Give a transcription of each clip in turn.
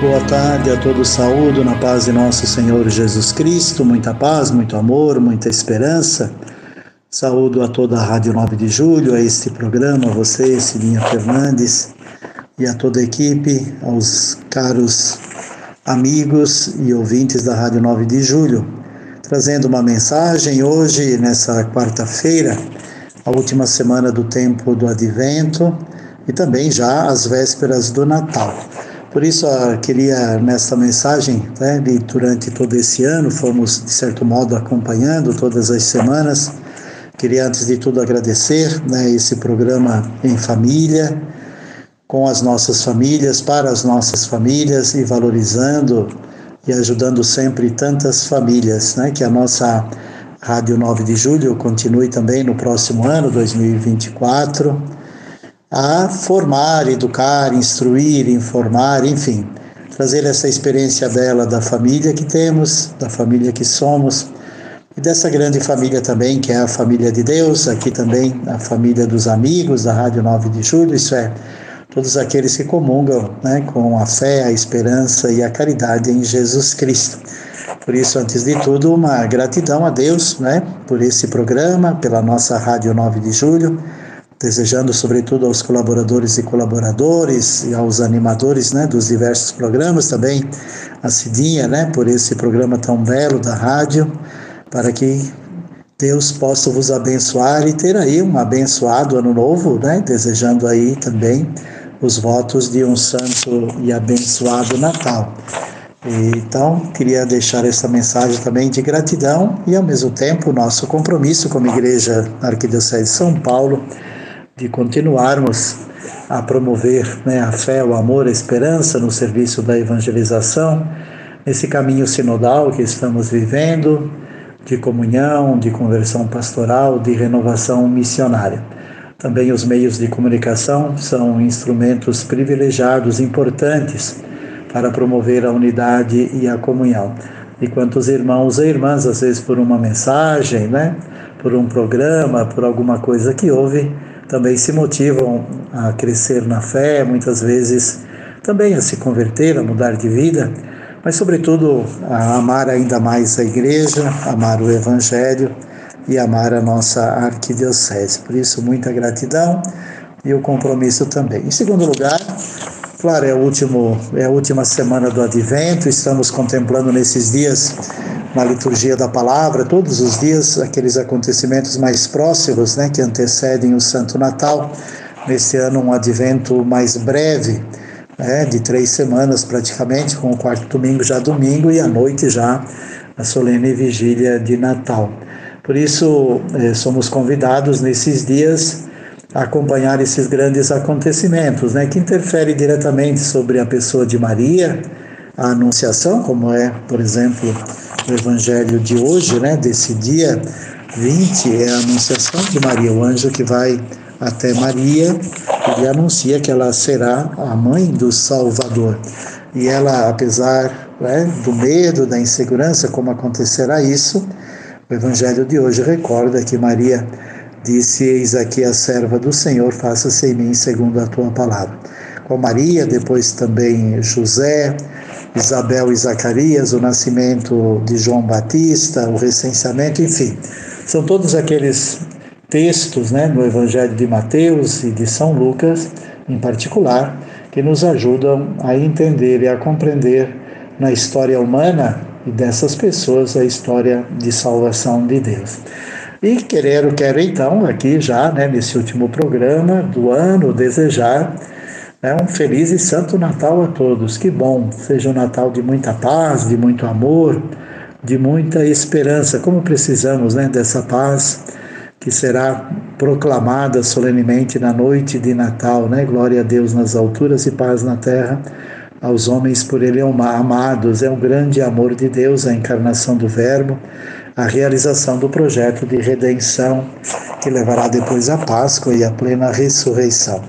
Boa tarde a todos, saúdo na paz de nosso Senhor Jesus Cristo, muita paz, muito amor, muita esperança. Saúdo a toda a Rádio 9 de Julho, a este programa, a você, Silinha Fernandes, e a toda a equipe, aos caros amigos e ouvintes da Rádio 9 de Julho, trazendo uma mensagem hoje, nessa quarta-feira, a última semana do tempo do Advento e também já as vésperas do Natal. Por isso, eu queria, nesta mensagem, né, de, durante todo esse ano, fomos, de certo modo, acompanhando todas as semanas. Queria, antes de tudo, agradecer né, esse programa em família, com as nossas famílias, para as nossas famílias e valorizando e ajudando sempre tantas famílias, né, que a nossa Rádio 9 de Julho continue também no próximo ano, 2024 a formar, educar, instruir, informar, enfim, trazer essa experiência dela da família que temos, da família que somos e dessa grande família também, que é a família de Deus, aqui também a família dos amigos da Rádio 9 de Julho, isso é, todos aqueles que comungam né, com a fé, a esperança e a caridade em Jesus Cristo. Por isso, antes de tudo, uma gratidão a Deus né, por esse programa, pela nossa Rádio 9 de Julho desejando sobretudo aos colaboradores e colaboradores e aos animadores né, dos diversos programas, também a Cidinha, né, por esse programa tão belo da rádio, para que Deus possa vos abençoar e ter aí um abençoado ano novo, né, desejando aí também os votos de um santo e abençoado Natal. Então, queria deixar essa mensagem também de gratidão e, ao mesmo tempo, nosso compromisso como Igreja Arquidiocese de São Paulo de continuarmos a promover né, a fé, o amor, a esperança no serviço da evangelização, nesse caminho sinodal que estamos vivendo, de comunhão, de conversão pastoral, de renovação missionária. Também os meios de comunicação são instrumentos privilegiados, importantes para promover a unidade e a comunhão. E quantos irmãos e irmãs, às vezes por uma mensagem, né, por um programa, por alguma coisa que houve, também se motivam a crescer na fé, muitas vezes também a se converter, a mudar de vida, mas, sobretudo, a amar ainda mais a igreja, amar o Evangelho e amar a nossa arquidiocese. Por isso, muita gratidão e o compromisso também. Em segundo lugar, claro, é, último, é a última semana do advento, estamos contemplando nesses dias na liturgia da palavra, todos os dias, aqueles acontecimentos mais próximos, né, que antecedem o Santo Natal. Nesse ano, um advento mais breve, né, de três semanas praticamente, com o quarto domingo já domingo e à noite já a solene vigília de Natal. Por isso, eh, somos convidados nesses dias a acompanhar esses grandes acontecimentos, né, que interferem diretamente sobre a pessoa de Maria, a Anunciação, como é, por exemplo, o Evangelho de hoje, né, desse dia 20, é a Anunciação de Maria, o anjo que vai até Maria e anuncia que ela será a mãe do Salvador. E ela, apesar né, do medo, da insegurança, como acontecerá isso, o Evangelho de hoje recorda que Maria disse: Eis aqui a serva do Senhor, faça-se em mim segundo a tua palavra. Com Maria, depois também José, Isabel e Zacarias, o nascimento de João Batista, o recenseamento, enfim. São todos aqueles textos né, no Evangelho de Mateus e de São Lucas, em particular, que nos ajudam a entender e a compreender na história humana e dessas pessoas a história de salvação de Deus. E quero, quero então, aqui já, né, nesse último programa do ano, desejar é um feliz e santo Natal a todos. Que bom, seja um Natal de muita paz, de muito amor, de muita esperança. Como precisamos né, dessa paz que será proclamada solenemente na noite de Natal, né? Glória a Deus nas alturas e paz na terra aos homens por ele amados. É um grande amor de Deus a encarnação do Verbo, a realização do projeto de redenção que levará depois à Páscoa e à plena ressurreição.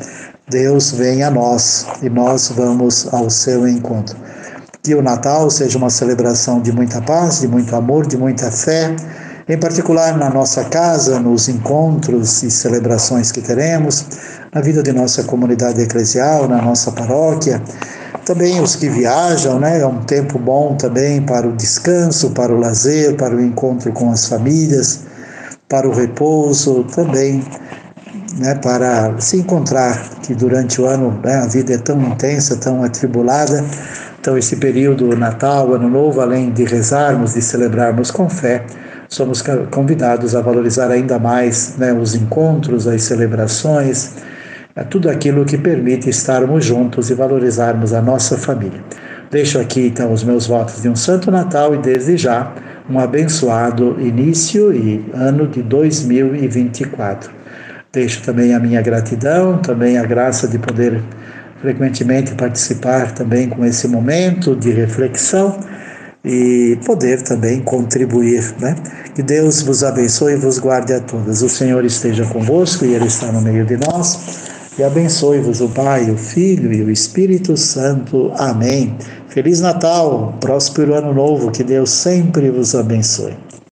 Deus vem a nós e nós vamos ao seu encontro. Que o Natal seja uma celebração de muita paz, de muito amor, de muita fé, em particular na nossa casa, nos encontros e celebrações que teremos, na vida de nossa comunidade eclesial, na nossa paróquia, também os que viajam, né? É um tempo bom também para o descanso, para o lazer, para o encontro com as famílias, para o repouso, também, né? Para se encontrar, que durante o ano né, a vida é tão intensa, tão atribulada. Então, esse período Natal, Ano Novo, além de rezarmos, de celebrarmos com fé, somos convidados a valorizar ainda mais né, os encontros, as celebrações é tudo aquilo que permite estarmos juntos e valorizarmos a nossa família. Deixo aqui então os meus votos de um Santo Natal e desde já um abençoado início e ano de 2024. Deixo também a minha gratidão, também a graça de poder frequentemente participar também com esse momento de reflexão e poder também contribuir, né? Que Deus vos abençoe e vos guarde a todas. O Senhor esteja convosco e Ele está no meio de nós e abençoe-vos o Pai, o Filho e o Espírito Santo. Amém. Feliz Natal, próspero Ano Novo, que Deus sempre vos abençoe.